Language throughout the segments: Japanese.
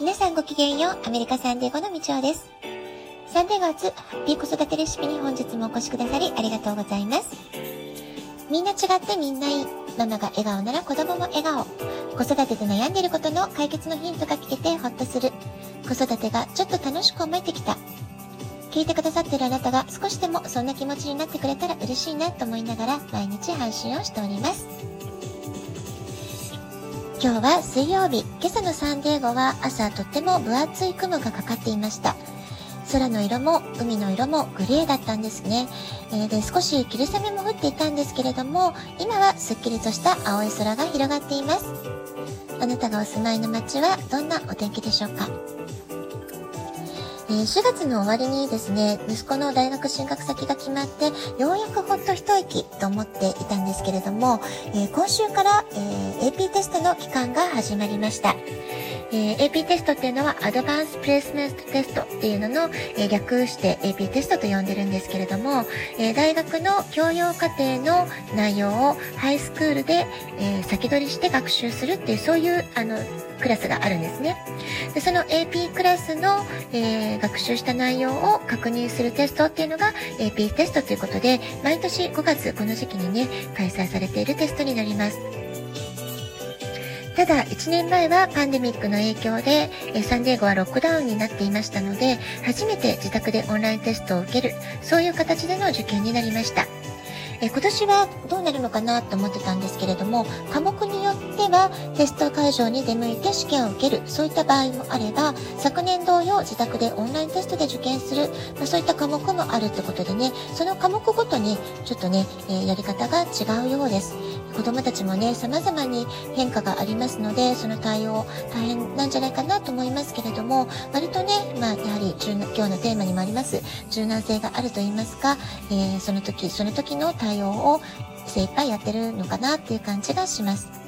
皆さんごきげんよう、アメリカサンデーゴのみちおです。サンデーゴ初、ハッピー子育てレシピに本日もお越しくださりありがとうございます。みんな違ってみんないい。ママが笑顔なら子供も笑顔。子育てで悩んでいることの解決のヒントが聞けてほっとする。子育てがちょっと楽しく思えてきた。聞いてくださってるあなたが少しでもそんな気持ちになってくれたら嬉しいなと思いながら毎日配信をしております。今日は水曜日、今朝のサンデーゴは朝とっても分厚い雲がかかっていました。空の色も海の色もグレーだったんですね。えー、で少し霧雨も降っていたんですけれども、今はすっきりとした青い空が広がっています。あなたがお住まいの街はどんなお天気でしょうか？え、4月の終わりにですね、息子の大学進学先が決まって、ようやくほっと一息と思っていたんですけれども、え、今週から、え、AP テストの期間が始まりました。え、AP テストっていうのはアドバンスプレスメントテストっていうのの、え、略して AP テストと呼んでるんですけれども、え、大学の教養課程の内容をハイスクールで、え先取りして学習するっていうそういうあのクラスがあるんですね。でその AP クラスの、え学習した内容を確認するテストっていうのが AP テストということで毎年5月この時期にね開催されているテストになります。ただ、1年前はパンデミックの影響で、サンディエゴはロックダウンになっていましたので、初めて自宅でオンラインテストを受ける、そういう形での受験になりました。え今年はどうなるのかなと思ってたんですけれども、科目によってはテスト会場に出向いて試験を受ける、そういった場合もあれば、昨年同様自宅でオンラインテストで受験する、まあ、そういった科目もあるってことでね、その科目ごとにちょっとね、えー、やり方が違うようです。子供たちもね、様々に変化がありますので、その対応大変なんじゃないかなと思いますけれども、割とね、まあ、やはり今日のテーマにもあります、柔軟性があると言いますか、えー、その時、その時の対応を精一杯やってるのかなっていう感じがします。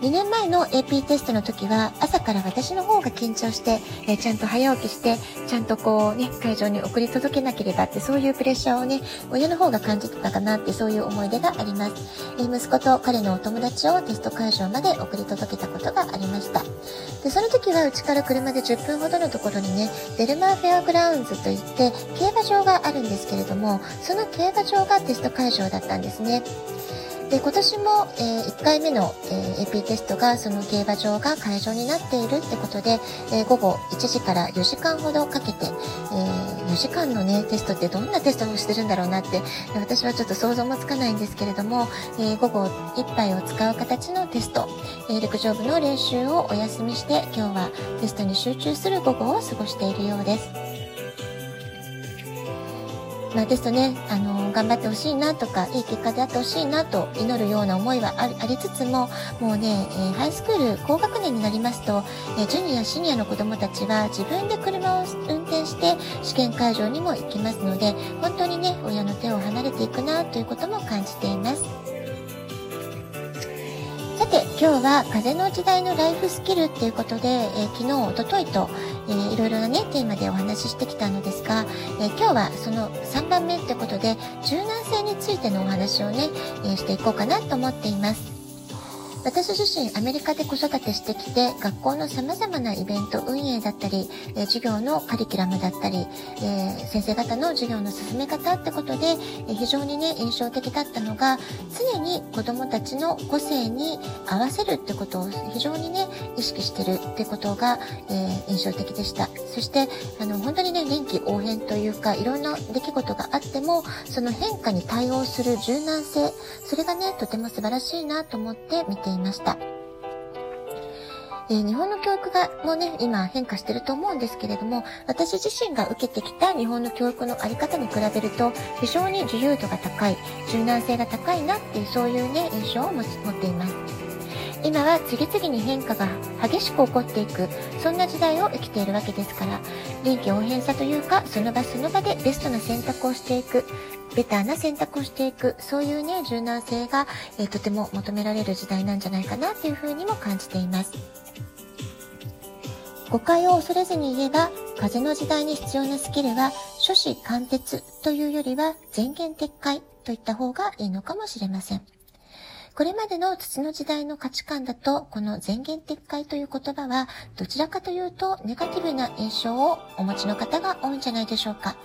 2年前の AP テストの時は朝から私の方が緊張して、えー、ちゃんと早起きして、ちゃんとこうね、会場に送り届けなければってそういうプレッシャーをね、親の方が感じてたかなってそういう思い出があります。えー、息子と彼のお友達をテスト会場まで送り届けたことがありました。で、その時はうちから車で10分ほどのところにね、 Del Mar Fairgrounds といって競馬場があるんですけれども、その競馬場がテスト会場だったんですね。で今年も、えー、1回目の、えー、AP テストがその競馬場が会場になっているってことで、えー、午後1時から4時間ほどかけて、え4時間のねテストってどんなテストをしてるんだろうなって私はちょっと想像もつかないんですけれども、え午後1杯を使う形のテスト、え陸上部の練習をお休みして今日はテストに集中する午後を過ごしているようです。まあ、テストね、あの頑張ってほしいなとか、いい結果であってほしいなと祈るような思いはありつつも、もうね、えー、ハイスクール高学年になりますと、えー、ジュニア、シニアの子供たちは自分で車を運転して試験会場にも行きますので、本当にね、親の手を離れていくなということも感じて今日は風の時代のライフスキルっていうことで、えー、昨日、おとといと、えー、いろいろなね、テーマでお話ししてきたのですが、えー、今日はその3番目ってことで、柔軟性についてのお話をね、えー、していこうかなと思っています。私自身アメリカで子育てしてきて学校の様々なイベント運営だったり、え、授業のカリキュラムだったり、え、先生方の授業の進め方ってことで、え、非常にね印象的だったのが常に子供たちの個性に合わせるってことを非常にね意識してるってことが、え印象的でした。そしてあの本当にね臨機応変というかいろんな出来事があってもその変化に対応する柔軟性それがねとても素晴らしいなと思って見てていました。えー、日本の教育がもうね、今変化してると思うんですけれども、私自身が受けてきた日本の教育のあり方に比べると、非常に自由度が高い、柔軟性が高いなっていう、そういうね、印象を持っています。今は次々に変化が激しく起こっていく、そんな時代を生きているわけですから、臨機応変さというか、その場その場でベストな選択をしていく、ベターな選択をしていく、そういうね、柔軟性が、えー、とても求められる時代なんじゃないかなっていうふうにも感じています。誤解を恐れずに言えば、風の時代に必要なスキルは、諸子貫徹というよりは、前言撤回といった方がいいのかもしれません。これまでの土の時代の価値観だと、この前言撤回という言葉は、どちらかというとネガティブな印象をお持ちの方が多いんじゃないでしょうか。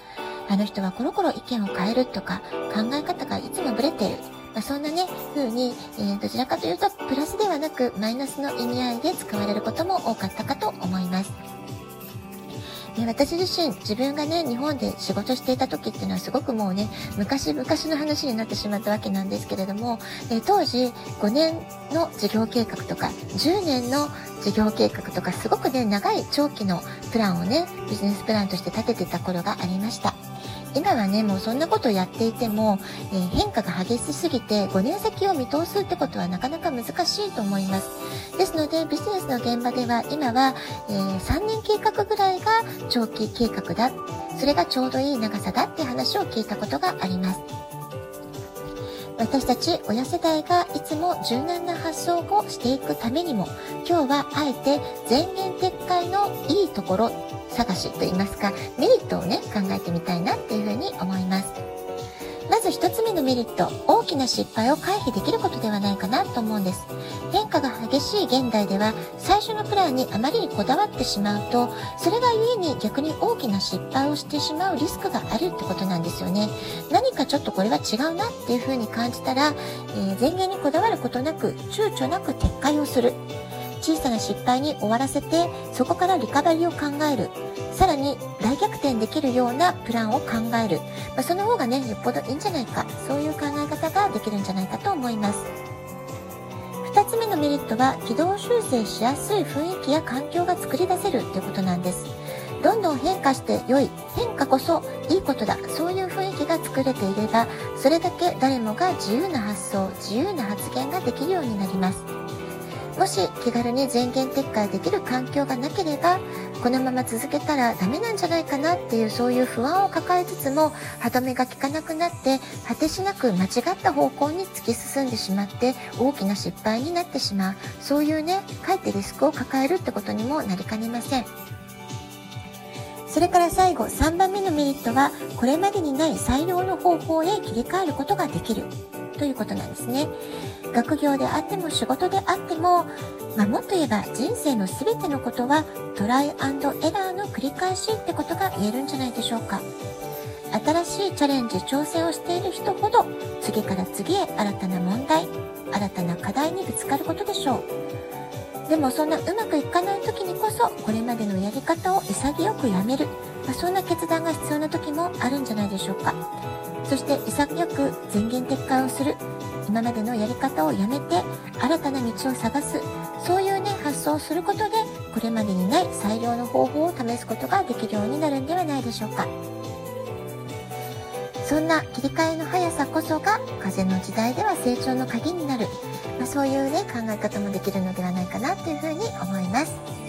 あの人はコロコロ意見を変えるとか、考え方がいつもブレてる。まあ、そんなね、風に、えー、どちらかというと、プラスではなく、マイナスの意味合いで使われることも多かったかと思います。で私自身、自分がね、日本で仕事していた時っていうのはすごくもうね、昔々の話になってしまったわけなんですけれども、え当時5年の事業計画とか、10年の事業計画とか、すごくね、長い長期のプランをね、ビジネスプランとして立ててた頃がありました。今はね、もうそんなことをやっていても、えー、変化が激しすぎて5年先を見通すってことはなかなか難しいと思います。ですので、ビジネスの現場では今は、えー、3年計画ぐらいが長期計画だ。それがちょうどいい長さだって話を聞いたことがあります。私たち親世代がいつも柔軟な発想をしていくためにも今日はあえて全言撤回のいいところ探しといいますか、メリットをね、考えてみたいなっていうふうに思います。まず一つ目のメリット、大きな失敗を回避できることではないかなと思うんです。変化が激しい現代では、最初のプランにあまりにこだわってしまうと、それが故に逆に大きな失敗をしてしまうリスクがあるってことなんですよね。何かちょっとこれは違うなっていうふうに感じたら、えー、前言にこだわることなく、躊躇なく撤回をする。小さな失敗に終わらせて、そこからリカバリーを考える。さらに大逆転できるようなプランを考える。まあ、その方がね、よっぽどいいんじゃないか。そういう考え方ができるんじゃないかと思います。2つ目のメリットは、軌道修正しやすい雰囲気や環境が作り出せるということなんです。どんどん変化して良い。変化こそいいことだ。そういう雰囲気が作れていれば、それだけ誰もが自由な発想、自由な発言ができるようになります。もし気軽に全言撤回できる環境がなければこのまま続けたらダメなんじゃないかなっていうそういう不安を抱えつつも歯止めが効かなくなって果てしなく間違った方向に突き進んでしまって大きな失敗になってしまう。そういうねかえってリスクを抱えるってことにもなりかねません。それから最後3番目のメリットはこれまでにない採用の方法へ切り替えることができる。ということなんですね。学業であっても仕事であっても、まあ、もっと言えば人生の全てのことはトライアンドエラーの繰り返しってことが言えるんじゃないでしょうか。新しいチャレンジ、挑戦をしている人ほど次から次へ新たな問題、新たな課題にぶつかることでしょう。でもそんなうまくいかない時にこそこれまでのやり方を潔くやめる、まあ、そんな決断が必要な時もあるんじゃないでしょうか。そして潔く前言撤回をする。今までのやり方をやめて新たな道を探す。そういうね、発想をすることで、これまでにない最良の方法を試すことができるようになるんではないでしょうか。そんな切り替えの速さこそが風の時代では成長の鍵になる、まあ、そういうね考え方もできるのではないかなというふうに思います。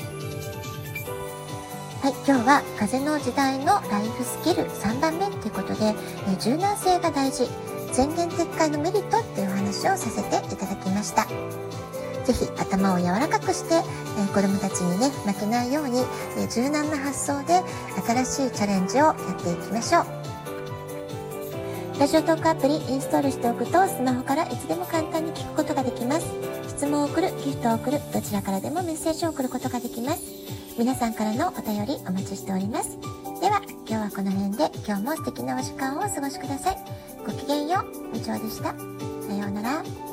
はい、今日は風の時代のライフスキル3番目ということで、え柔軟性が大事、前言撤回のメリットっていうお話をさせていただきました。ぜひ頭を柔らかくして、えー、子供たちにね、負けないように、え、柔軟な発想で新しいチャレンジをやっていきましょう。ラジオトークアプリインストールしておくとスマホからいつでも簡単に聞くことができます。質問を送る、ギフトを送る、どちらからでもメッセージを送ることができます。皆さんからのお便りお待ちしております。では、今日はこの辺で今日も素敵なお時間をお過ごしください。ごきげんよう。部長でした。さようなら。